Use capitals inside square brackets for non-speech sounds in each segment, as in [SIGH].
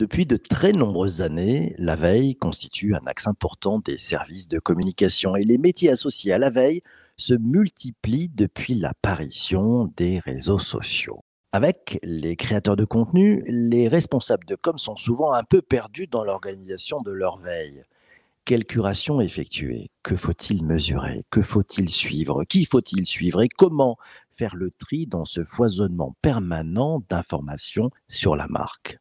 Depuis de très nombreuses années, la veille constitue un axe important des services de communication et les métiers associés à la veille se multiplient depuis l'apparition des réseaux sociaux. Avec les créateurs de contenu, les responsables de com sont souvent un peu perdus dans l'organisation de leur veille. Quelle curation effectuer? Que faut-il mesurer? Que faut-il suivre? Qui faut-il suivre? Et comment faire le tri dans ce foisonnement permanent d'informations sur la marque?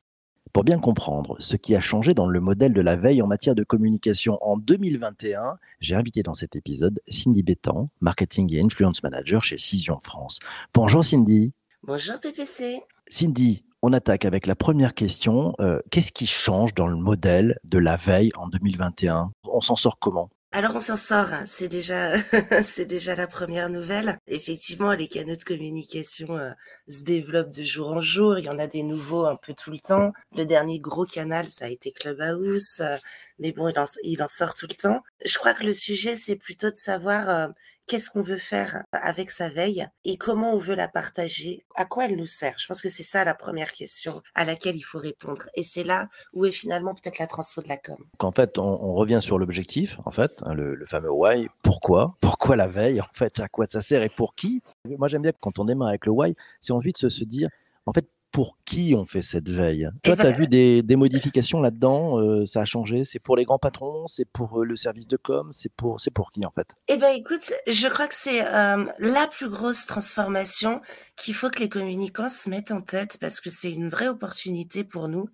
Pour bien comprendre ce qui a changé dans le modèle de la veille en matière de communication en 2021, j'ai invité dans cet épisode Cindy Bétan, marketing et influence manager chez Cision France. Bonjour Cindy. Bonjour PPC. Cindy, on attaque avec la première question. Euh, qu'est-ce qui change dans le modèle de la veille en 2021 On s'en sort comment? Alors on s'en sort, hein. c'est déjà [LAUGHS] c'est déjà la première nouvelle. Effectivement, les canaux de communication euh, se développent de jour en jour. Il y en a des nouveaux un peu tout le temps. Le dernier gros canal, ça a été Clubhouse, euh, mais bon, il en, sort tout le temps. Je crois que le sujet, c'est plutôt de savoir euh, qu'est-ce qu'on veut faire avec sa veille et comment on veut la partager, à quoi elle nous sert? Je pense que c'est ça la première question à laquelle il faut répondre. Et c'est là où est finalement peut-être la transfo de la com. En fait, on, revient sur l'objectif, en fait, hein, le, fameux why. Pourquoi? Pourquoi la veille En fait, à quoi ça sert et pour qui? Moi, j'aime bien quand on démarre avec le why, c'est envie de se dire, en fait, pour qui on fait cette veille. Toi, tu as vu des, modifications là-dedans euh, Ça a changé? C'est pour les grands patrons? C'est pour euh, le service de com? C'est pour, c'est pour qui en fait? Eh ben, écoute, je crois que c'est euh, la plus grosse transformation qu'il faut que les communicants se mettent en tête parce que c'est une vraie opportunité pour nous.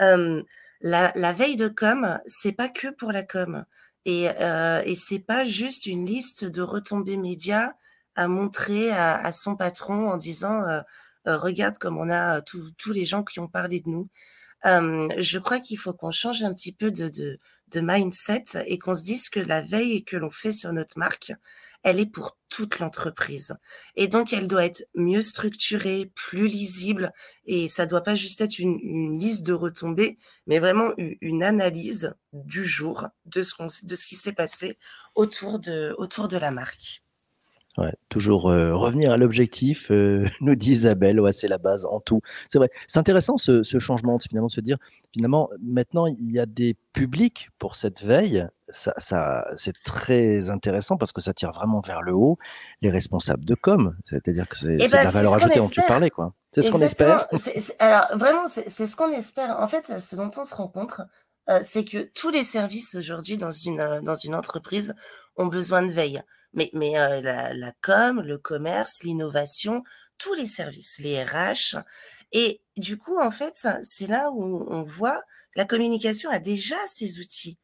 La, la, veille de com, c'est pas que pour la com. Et, et c'est pas juste une liste de retombées médias à montrer à, à son patron en disant regarde comme on a tous les gens qui ont parlé de nous. je crois qu'il faut qu'on change un petit peu de, mindset et qu'on se dise que la veille que l'on fait sur notre marque, elle est pour toute l'entreprise. Et donc, elle doit être mieux structurée, plus lisible, et ça doit pas juste être une, une liste de retombées, mais vraiment une, analyse du jour de ce, qui s'est passé autour de la marque. Ouais, toujours euh, revenir à l'objectif, euh, [LAUGHS] nous dit Isabelle, ouais, c'est la base en tout. C'est vrai, c'est intéressant ce, ce, changement, finalement, de se dire, finalement, maintenant, il y a des publics pour cette veille. Ça, ça, c'est très intéressant parce que ça tire vraiment vers le haut les responsables de com. C'est-à-dire que c'est, eh ben, la valeur ajoutée dont tu parlais, quoi. C'est ce qu'on espère. alors, vraiment, c'est, ce qu'on espère. En fait, ce dont on se rencontre, euh, c'est que tous les services aujourd'hui dans une, dans une entreprise ont besoin de veille mais, mais euh, la, la, com, le commerce, l'innovation, tous les services, les RH. Et du coup, en fait, c'est là où on voit la communication a déjà ses outils.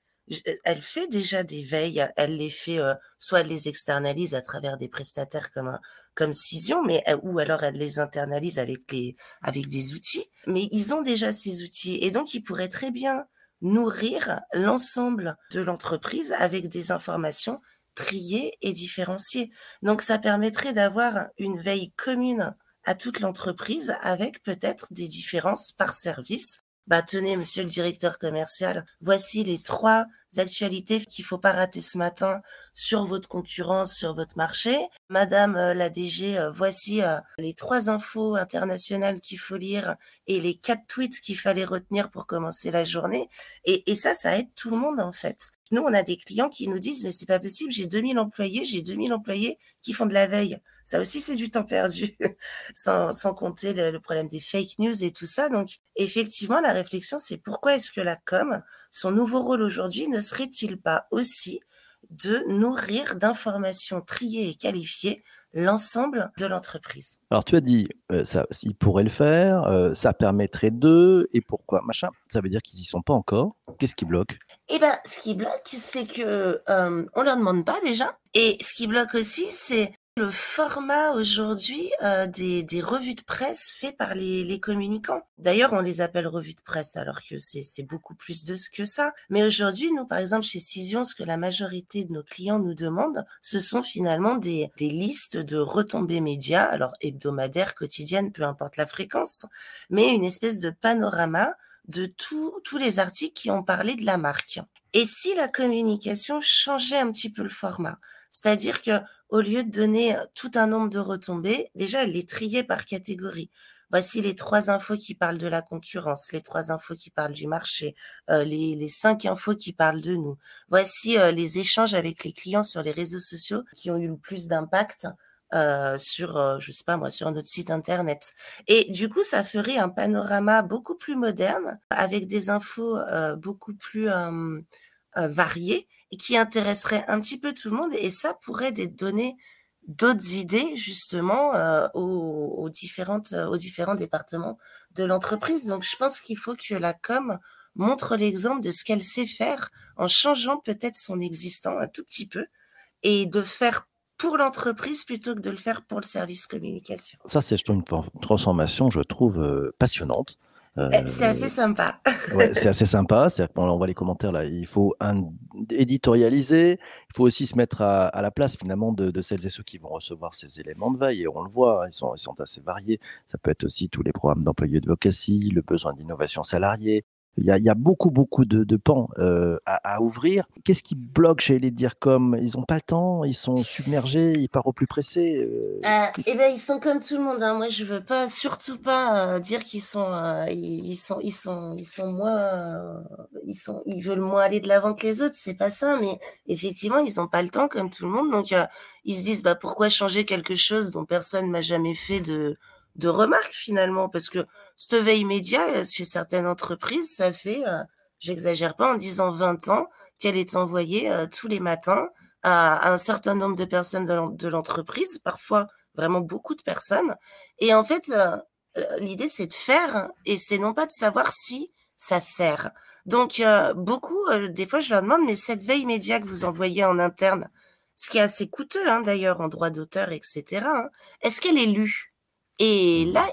Elle fait déjà des veilles, elle les fait, euh, soit elle les externalise à travers des prestataires comme comme Cision, mais ou alors elle les internalise avec les avec des outils. Mais ils ont déjà ces outils et donc ils pourraient très bien nourrir l'ensemble de l'entreprise avec des informations trier et différencier. Donc ça permettrait d'avoir une veille commune à toute l'entreprise avec peut-être des différences par service. Bah tenez, monsieur le directeur commercial, voici les trois actualités qu'il faut pas rater ce matin sur votre concurrence, sur votre marché. Madame euh, la DG, euh, voici euh, les trois infos internationales qu'il faut lire et les quatre tweets qu'il fallait retenir pour commencer la journée. Et, et ça, ça aide tout le monde en fait. Nous, on a des clients qui nous disent, mais c'est pas possible, j'ai 2000 employés, j'ai 2000 employés qui font de la veille. Ça aussi, c'est du temps perdu, [LAUGHS] sans, compter le, problème des fake news et tout ça. Donc, effectivement, la réflexion, c'est pourquoi est-ce que la com, son nouveau rôle aujourd'hui, ne serait-il pas aussi de nourrir d'informations triées et qualifiées l'ensemble de l'entreprise. Alors tu as dit, euh, ça, ils pourraient le faire, euh, ça permettrait d'eux, et pourquoi Machin, ça veut dire qu'ils n'y sont pas encore. Qu'est-ce qui bloque? Eh bien, ce qui bloque, c'est que euh, on leur demande pas déjà. Et ce qui bloque aussi, c'est le format aujourd'hui euh, des, des, revues de presse fait par les, les communicants. D'ailleurs, on les appelle revues de presse alors que c'est beaucoup plus de ce que ça. Mais aujourd'hui, nous, par exemple, chez Cision, ce que la majorité de nos clients nous demandent, ce sont finalement des, des listes de retombées médias, alors hebdomadaires, quotidiennes, peu importe la fréquence, mais une espèce de panorama de tous les articles qui ont parlé de la marque. Et si la communication changeait un petit peu le format, c'est-à-dire que au lieu de donner tout un nombre de retombées, déjà elle les triait par catégorie. voici les trois infos qui parlent de la concurrence, les trois infos qui parlent du marché, euh, les, les, cinq infos qui parlent de nous. Voici euh, les échanges avec les clients sur les réseaux sociaux qui ont eu le plus d'impact. Euh, sur, euh, je sais pas moi, sur notre site internet. Et du coup, ça ferait un panorama beaucoup plus moderne, avec des infos euh, beaucoup plus variées qui intéresserait un petit peu tout le monde. Et ça pourrait donner d'autres idées justement aux, aux, différentes, aux différents départements de l'entreprise. Donc, je pense qu'il faut que la com montre l'exemple de ce qu'elle sait faire en changeant peut-être son existant un tout petit peu et de faire pour l'entreprise plutôt que de le faire pour le service communication. Ça, c'est une transformation, je trouve, euh, passionnante. Euh, eh, c'est assez sympa. [LAUGHS] ouais, c'est assez sympa. On voit les commentaires là. Il faut un, éditorialiser. Il faut aussi se mettre à, à la place finalement de, de, celles et ceux qui vont recevoir ces éléments de veille. Et on le voit, hein, ils sont, ils sont assez variés. Ça peut être aussi tous les programmes d'employés de vocatie, le besoin d'innovation salariée, il y, a, il y a, beaucoup, beaucoup de, de pans euh, à, à, ouvrir. Qu'est-ce qui bloque chez les DIRCOM? Ils n'ont pas le temps, ils sont submergés, ils partent au plus pressé euh... euh, Eh ben, ils sont comme tout le monde. Hein. Moi, je veux pas, surtout pas euh, dire qu'ils sont, ils, sont, ils sont, ils sont moins, ils sont, ils veulent moins aller de l'avant que les autres. C'est pas ça, mais effectivement, ils n'ont pas le temps comme tout le monde. Donc, ils se disent, bah, pourquoi changer quelque chose dont personne m'a jamais fait de de remarques finalement, parce que cette veille média, euh, chez certaines entreprises, ça fait, euh, j'exagère pas en disant 20 ans, qu'elle est envoyée euh, tous les matins à, un certain nombre de personnes de l'entreprise, parfois vraiment beaucoup de personnes. Et en fait, l'idée c'est de faire et c'est non pas de savoir si ça sert. Donc beaucoup, des fois je leur demande, mais cette veille média que vous envoyez en interne, ce qui est assez coûteux hein, d'ailleurs en droit d'auteur, etc., hein, est-ce qu'elle est lue? Et là,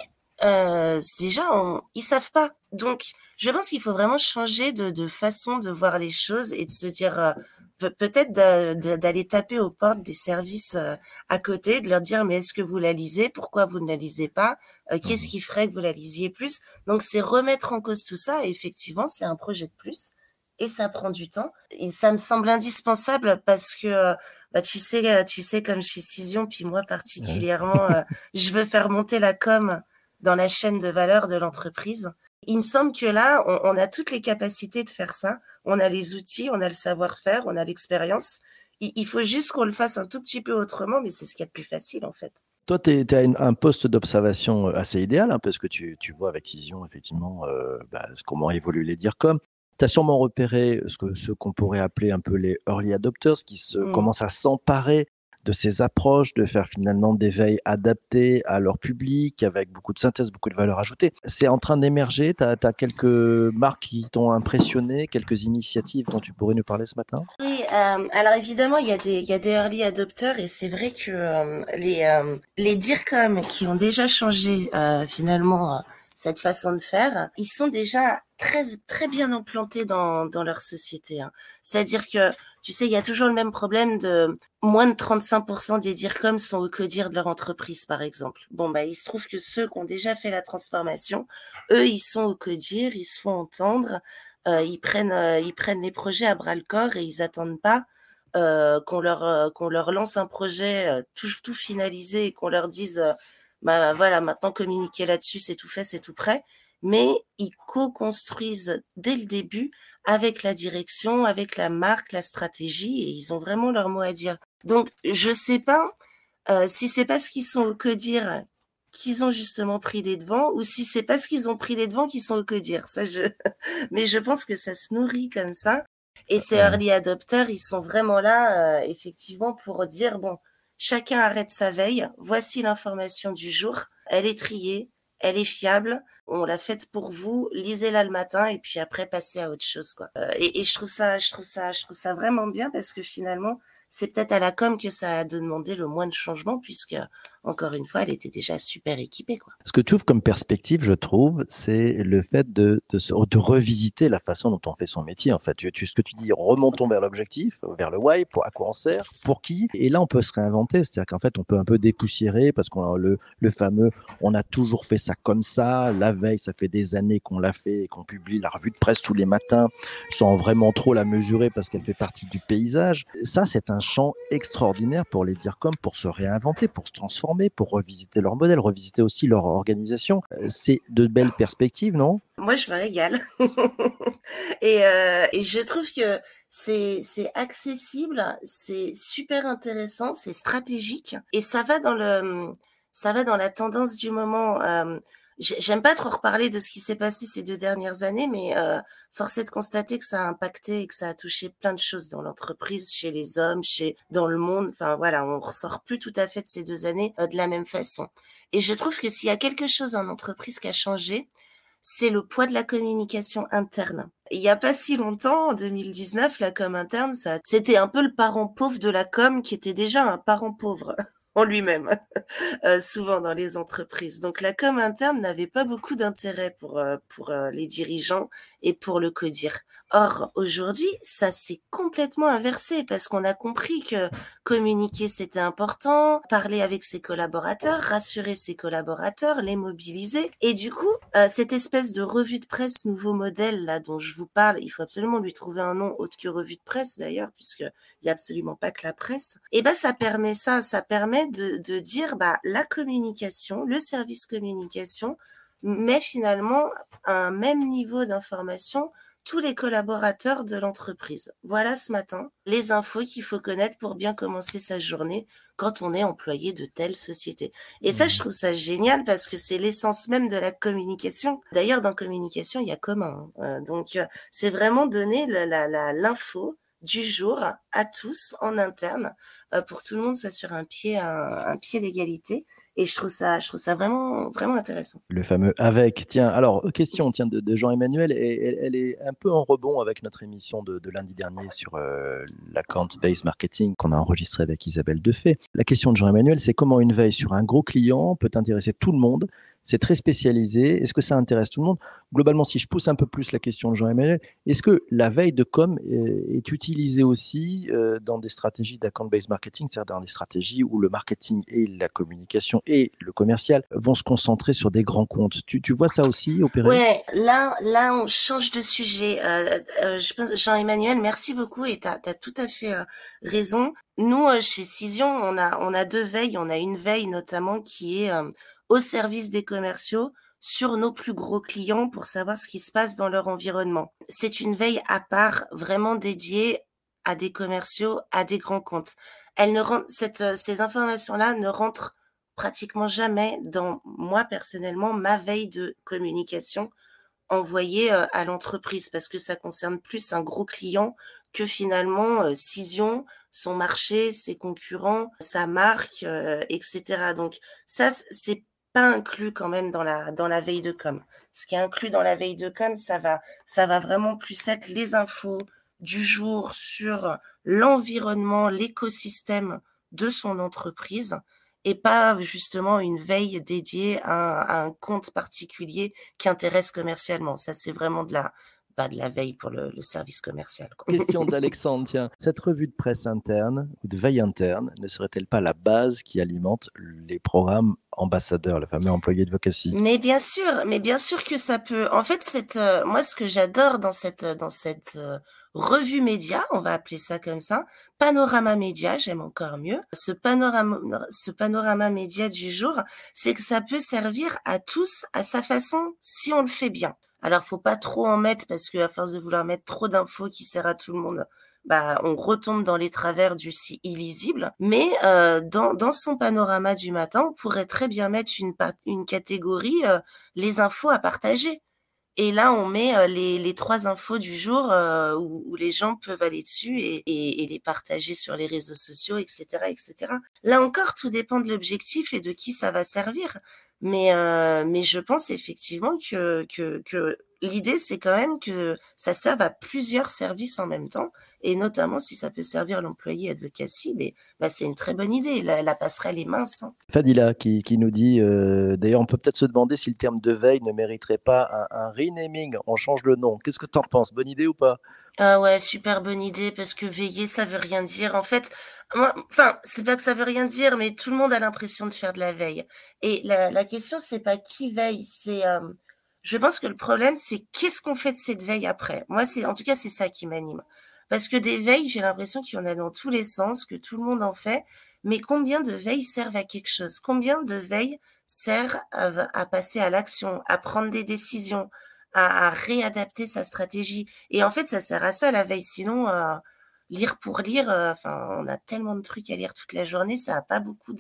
euh, déjà, on, ils savent pas. Donc, je pense qu'il faut vraiment changer de, de, façon de voir les choses et de se dire euh, peut-être d'aller taper aux portes des services euh, à côté, de leur dire mais est-ce que vous la lisez? Pourquoi vous ne la lisez pas? Euh, Qu'est-ce mmh qui ferait que vous la lisiez plus? Donc, c'est remettre en cause tout ça. Et effectivement, c'est un projet de plus et ça prend du temps. Et ça me semble indispensable parce que bah, tu sais, euh, tu sais comme chez Cision, puis moi particulièrement, euh, [LAUGHS] je veux faire monter la com dans la chaîne de valeur de l'entreprise. Il me semble que là, on, on, a toutes les capacités de faire ça. On a les outils, on a le savoir-faire, on a l'expérience. Il, il, faut juste qu'on le fasse un tout petit peu autrement, mais c'est ce qu'il y a de plus facile en fait. Toi, tu as un poste d'observation euh, assez idéal, hein, parce que tu, tu vois avec Cision, effectivement, euh, bah, comment évoluent les DIRCOM. Tu as sûrement repéré ce que ce qu'on pourrait appeler un peu les early adopters qui se mmh. commencent à s'emparer de ces approches, de faire finalement des veilles adaptées à leur public, avec beaucoup de synthèse, beaucoup de valeur ajoutée. C'est en train d'émerger. Tu as, as, quelques marques qui t'ont impressionné, quelques initiatives dont tu pourrais nous parler ce matin? Oui, euh, alors évidemment, il y, a des, il y a des early adopters et c'est vrai que euh, les, euh, les DIRCOM qui ont déjà changé euh, finalement cette façon de faire, ils sont déjà très très bien implantés dans, dans leur société. Hein. C'est-à-dire que, tu sais, il y a toujours le même problème de moins de 35% des DIRCOM sont au codir de leur entreprise, par exemple. Bon, bah, il se trouve que ceux qui ont déjà fait la transformation, eux, ils sont au codir, ils se font entendre, euh, ils prennent euh, ils prennent les projets à bras le corps et ils attendent pas euh, qu'on leur euh, leur lance un projet euh, tout, tout finalisé et qu'on leur dise bah voilà, maintenant communiquer là-dessus, c'est tout fait, c'est tout prêt. Mais ils co-construisent dès le début avec la direction, avec la marque, la stratégie, et ils ont vraiment leur mot à dire. Donc, je sais pas euh, si c'est parce qu'ils sont au que dire qu'ils ont justement pris les devants, ou si c'est parce qu'ils ont pris les devants qu'ils sont au que dire. Ça, je... [LAUGHS] Mais je pense que ça se nourrit comme ça. Et ces early adopters, ils sont vraiment là, euh, effectivement, pour dire bon, Chacun arrête sa veille. Voici l'information du jour. Elle est triée, elle est fiable. On l'a faite pour vous. Lisez-la le matin et puis après passez à autre chose, quoi. Euh, et, et, je trouve ça, je trouve ça, je trouve ça vraiment bien parce que finalement, c'est peut-être à la com que ça a demandé le moins de changements puisque encore une fois, elle était déjà super équipée. Ce que tu ouvres comme perspective, je trouve, c'est le fait de, revisiter la façon dont on fait son métier. En fait, tu, ce que tu dis, remontons vers l'objectif, vers le why, pour à quoi on sert, pour qui. Et là, on peut se réinventer. C'est-à-dire qu'en fait, on peut un peu dépoussiérer parce qu'on a le, le fameux, on a toujours fait ça comme ça. La veille, ça fait des années qu'on l'a fait et qu'on publie la revue de presse tous les matins sans vraiment trop la mesurer parce qu'elle fait partie du paysage. Ça, c'est un champ extraordinaire pour les dire comme pour se réinventer, pour se transformer former, pour revisiter leur modèle, revisiter aussi leur organisation. C'est de belles perspectives, non? Moi, je me régale. [LAUGHS] et, et je trouve que c'est accessible, c'est super intéressant, c'est stratégique et ça va dans le ça va dans la tendance du moment. Euh, J'aime pas trop reparler de ce qui s'est passé ces deux dernières années, mais euh, force est de constater que ça a impacté et que ça a touché plein de choses dans l'entreprise, chez les hommes, chez dans le monde. Enfin voilà, on ressort plus tout à fait de ces deux années euh, de la même façon. Et je trouve que s'il y a quelque chose en entreprise qui a changé, c'est le poids de la communication interne. Il n'y a pas si longtemps, en 2019, la com interne, ça, c'était un peu le parent pauvre de la com qui était déjà un parent pauvre [LAUGHS] en lui-même, [LAUGHS] euh, souvent dans les entreprises. Donc la com interne n'avait pas beaucoup d'intérêt pour, euh, pour euh, les dirigeants et pour le codir. Or, aujourd'hui, ça s'est complètement inversé parce qu'on a compris que communiquer, c'était important, parler avec ses collaborateurs, rassurer ses collaborateurs, les mobiliser. Et du coup, cette espèce de revue de presse nouveau modèle là dont je vous parle, il faut absolument lui trouver un nom autre que revue de presse d'ailleurs, puisqu'il n'y a absolument pas que la presse. Et ben, ça permet ça, ça permet de, dire bah, la communication, le service communication met finalement un même niveau d'information tous les collaborateurs de l'entreprise. Voilà ce matin les infos qu'il faut connaître pour bien commencer sa journée quand on est employé de telle société. Et ça, je mmh. trouve ça génial parce que c'est l'essence même de la communication. D'ailleurs, dans communication, il y a commun. Hein. Euh, donc, euh, c'est vraiment donner l'info du jour à tous en interne euh, pour que tout le monde soit sur un pied d'égalité. Et je trouve ça je trouve ça vraiment vraiment intéressant. Le fameux avec. Tiens alors question tiens de, Jean-Emmanuel et elle, est un peu en rebond avec notre émission de, lundi dernier sur euh, l'account based marketing qu'on a enregistré avec Isabelle Defay. La question de Jean-Emmanuel c'est comment une veille sur un gros client peut intéresser tout le monde c'est très spécialisé. Est-ce que ça intéresse tout le monde? Globalement, si je pousse un peu plus la question de Jean-Emmanuel, est-ce que la veille de com est utilisée aussi euh, dans des stratégies d'account-based marketing, c'est-à-dire dans des stratégies où le marketing et la communication et le commercial vont se concentrer sur des grands comptes? Tu, vois ça aussi opérer Ouais, là, là, on change de sujet. Euh, euh, Jean-Emmanuel, merci beaucoup et tu as, tout à fait raison. Nous, chez Cision, on a, on a deux veilles. On a une veille notamment qui est au service des commerciaux sur nos plus gros clients pour savoir ce qui se passe dans leur environnement. C'est une veille à part, vraiment dédiée à des commerciaux, à des grands comptes. Elle ne cette, euh, ces informations-là ne rentrent pratiquement jamais dans moi personnellement ma veille de communication envoyée euh, à l'entreprise parce que ça concerne plus un gros client que finalement euh, Cision, son marché, ses concurrents, sa marque, etc. Donc ça, c'est inclus quand même dans la, dans la veille de com. Ce qui est inclus dans la veille de com, ça va, ça va vraiment plus être les infos du jour sur l'environnement, l'écosystème de son entreprise et pas justement une veille dédiée à un compte particulier qui intéresse commercialement. Ça, c'est vraiment de la, pas de la veille pour le, service commercial. Question [LAUGHS] d'Alexandre, tiens. Cette revue de presse interne ou de veille interne ne serait-elle pas la base qui alimente les programmes ambassadeurs, le fameux employé de vocatie Mais bien sûr, mais bien sûr que ça peut. En fait, cette, euh, moi, ce que j'adore dans cette, dans cette euh, revue média, on va appeler ça comme ça, panorama média, j'aime encore mieux. Ce panorama, ce panorama média du jour, c'est que ça peut servir à tous à sa façon si on le fait bien. Alors, faut pas trop en mettre parce que à force de vouloir mettre trop d'infos qui sert à tout le monde, bah, on retombe dans les travers du si illisible. Mais euh, dans, dans, son panorama du matin, on pourrait très bien mettre une, une catégorie euh, les infos à partager. Et là, on met euh, les, les, trois infos du jour euh, où, où, les gens peuvent aller dessus et, et, et, les partager sur les réseaux sociaux, etc., etc. Là encore, tout dépend de l'objectif et de qui ça va servir. Mais, euh, mais je pense effectivement que, l'idée, c'est quand même que ça serve à plusieurs services en même temps, et notamment si ça peut servir l'employé advocacy, mais bah, c'est une très bonne idée. La, passerelle est mince. Hein. Fadila qui, qui, nous dit, euh, d'ailleurs, on peut peut-être se demander si le terme de veille ne mériterait pas un, un renaming. On change le nom. Qu'est-ce que tu en penses? Bonne idée ou pas? Ah ouais, super bonne idée parce que veiller, ça veut rien dire. En fait, moi, enfin, c'est pas que ça veut rien dire, mais tout le monde a l'impression de faire de la veille. Et la, la question, c'est pas qui veille, c'est, euh, je pense que le problème, c'est qu'est-ce qu'on fait de cette veille après? Moi, c'est, en tout cas, c'est ça qui m'anime. Parce que des veilles, j'ai l'impression qu'il y en a dans tous les sens, que tout le monde en fait, mais combien de veilles servent à quelque chose? Combien de veilles servent à, passer à l'action, à prendre des décisions, à, réadapter sa stratégie Et en fait, ça sert à ça la veille. Sinon, euh, lire pour lire, euh, enfin, on a tellement de trucs à lire toute la journée, ça n'a pas beaucoup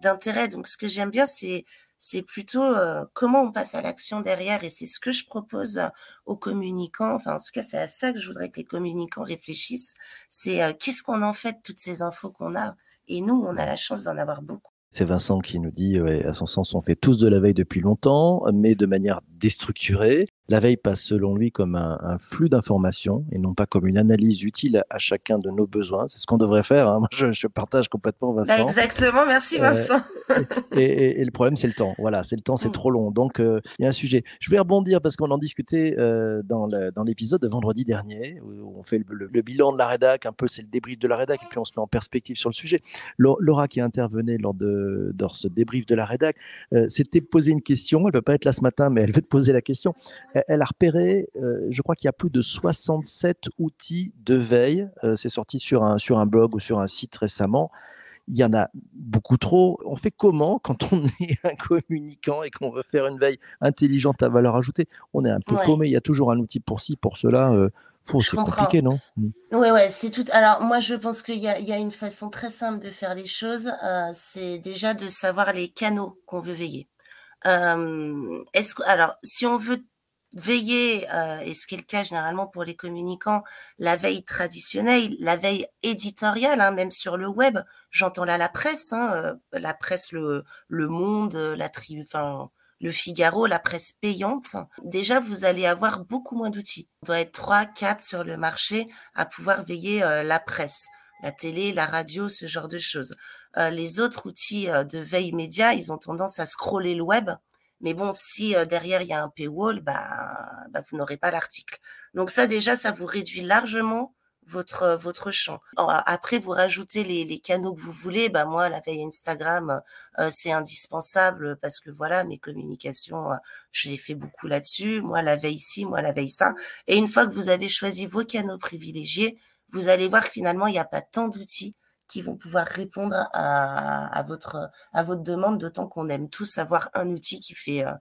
d'intérêt. Donc, ce que j'aime bien, c'est c'est plutôt euh, comment on passe à l'action derrière et c'est ce que je propose aux communicants. Enfin, en tout cas, c'est à ça que je voudrais que les communicants réfléchissent. C'est qu'est-ce qu'on en fait de toutes ces infos qu'on a? Et nous, on a la chance d'en avoir beaucoup. C'est Vincent qui nous dit, à son sens, on fait tous de la veille depuis longtemps, mais de manière déstructurée. La veille passe selon lui comme un, flux d'informations et non pas comme une analyse utile à, chacun de nos besoins. C'est ce qu'on devrait faire. Hein. [LAUGHS] Moi, je, partage complètement Vincent. Bah, exactement, merci euh, Vincent. [LAUGHS] et, le problème, c'est le temps. Voilà, c'est le temps, c'est mm. trop long. Donc, euh, il y a un sujet. Je vais rebondir parce qu'on en discutait euh, dans l'épisode de vendredi dernier où on fait le, bilan de la rédac. Un peu, c'est le débrief de la rédac et puis on se met en perspective sur le sujet. Laura qui intervenait lors de, ce débrief de la rédac s'était posé une question. Elle ne peut pas être là ce matin, mais elle veut te poser la question elle a repéré, euh, je crois qu'il y a plus de 67 outils de veille. Euh, c'est sorti sur un, sur un blog ou sur un site récemment. Il y en a beaucoup trop. On fait comment quand on [LAUGHS] est un communicant et qu'on veut faire une veille intelligente à valeur ajoutée? On est un peu paumé. Il y a toujours un outil pour ci, pour cela. Euh, c'est compliqué, non? Oui, mm. ouais, c'est tout. Alors, moi, je pense qu'il y, y, a une façon très simple de faire les choses. c'est déjà de savoir les canaux qu'on veut veiller. est-ce que, alors, si on veut veiller, euh, et ce qui est le cas généralement pour les communicants, la veille traditionnelle, la veille éditoriale, hein, même sur le web. J'entends là la presse, hein, euh, la presse, le, le Monde, la tribu, enfin le Figaro, la presse payante. Déjà, vous allez avoir beaucoup moins d'outils. Il doit être trois, quatre sur le marché à pouvoir veiller euh, la presse, la télé, la radio, ce genre de choses. les autres outils de veille média, ils ont tendance à scroller le web mais bon, si derrière il y a un paywall, bah, bah vous n'aurez pas l'article. Donc ça déjà, ça vous réduit largement votre votre champ. Après, vous rajoutez les, les canaux que vous voulez. Bah moi, la veille Instagram, c'est indispensable parce que voilà, mes communications, je les fais beaucoup là-dessus. Moi, la veille ici, moi, la veille ça. Et une fois que vous avez choisi vos canaux privilégiés, vous allez voir que finalement, il n'y a pas tant d'outils qui vont pouvoir répondre à, votre, à votre demande, d'autant qu'on aime tous avoir un outil qui fait, euh,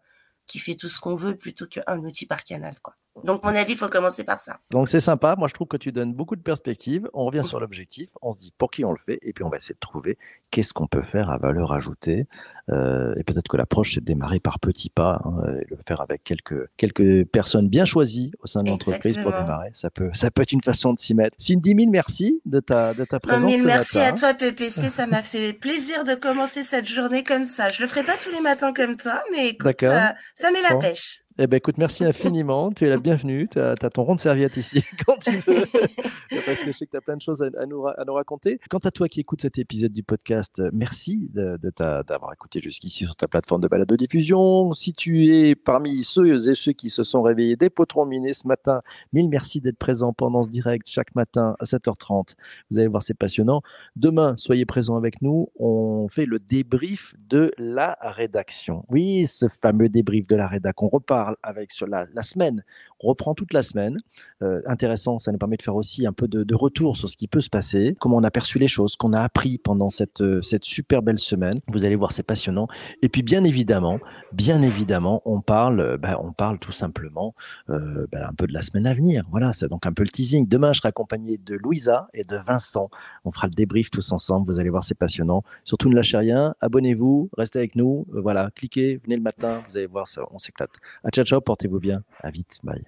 qui fait tout ce qu'on veut plutôt qu'un outil par canal. Quoi. Donc, mon avis, il faut commencer par ça. Donc, c'est sympa. Moi, je trouve que tu donnes beaucoup de perspectives. On revient sur l'objectif. On se dit pour qui on le fait? Et puis, on va essayer de trouver qu'est-ce qu'on peut faire à valeur ajoutée. Euh, et peut-être que l'approche, c'est de démarrer par petits pas hein, et le faire avec quelques, quelques personnes bien choisies au sein de l'entreprise pour démarrer. Ça peut, ça peut être une façon de s'y mettre. Cindy, mille merci de ta, de ta présence. mille merci à toi, PPC. ça m'a fait plaisir de commencer cette journée comme ça. Je le ferai pas tous les matins comme toi, mais écoute, ça, ça met la pêche. Eh ben, écoute, merci infiniment. tu es la bienvenue. Tu as, ton rond de serviette ici [LAUGHS] quand tu veux. Parce que je sais que tu as plein de choses à, nous, raconter. Quant à toi qui écoutes cet épisode du podcast, merci d'avoir de, écouté jusqu'ici sur ta plateforme de balade de diffusion. Si tu es parmi ceux et ceux qui se sont réveillés des potrons minés ce matin, mille merci d'être présent pendant ce direct chaque matin à 7h30. Vous allez voir, c'est passionnant. Demain, soyez présents avec nous. On fait le débrief de la rédaction. Oui, ce fameux débrief de la rédac. On repart avec sur la, semaine. Reprend toute la semaine. Euh, intéressant, ça nous permet de faire aussi un peu de, retour sur ce qui peut se passer, comment on a perçu les choses, qu'on a appris pendant cette, euh, cette super belle semaine. Vous allez voir, c'est passionnant. Et puis, bien évidemment, bien évidemment, on parle, euh, bah, on parle tout simplement bah, un peu de la semaine à venir. Voilà, c'est donc un peu le teasing. Demain, je serai accompagné de Louisa et de Vincent. On fera le débrief tous ensemble. Vous allez voir, c'est passionnant. Surtout, ne lâchez rien. Abonnez-vous, restez avec nous. voilà, cliquez, venez le matin. Vous allez voir, ça, on s'éclate. Ciao, ciao, portez-vous bien. À vite. Bye.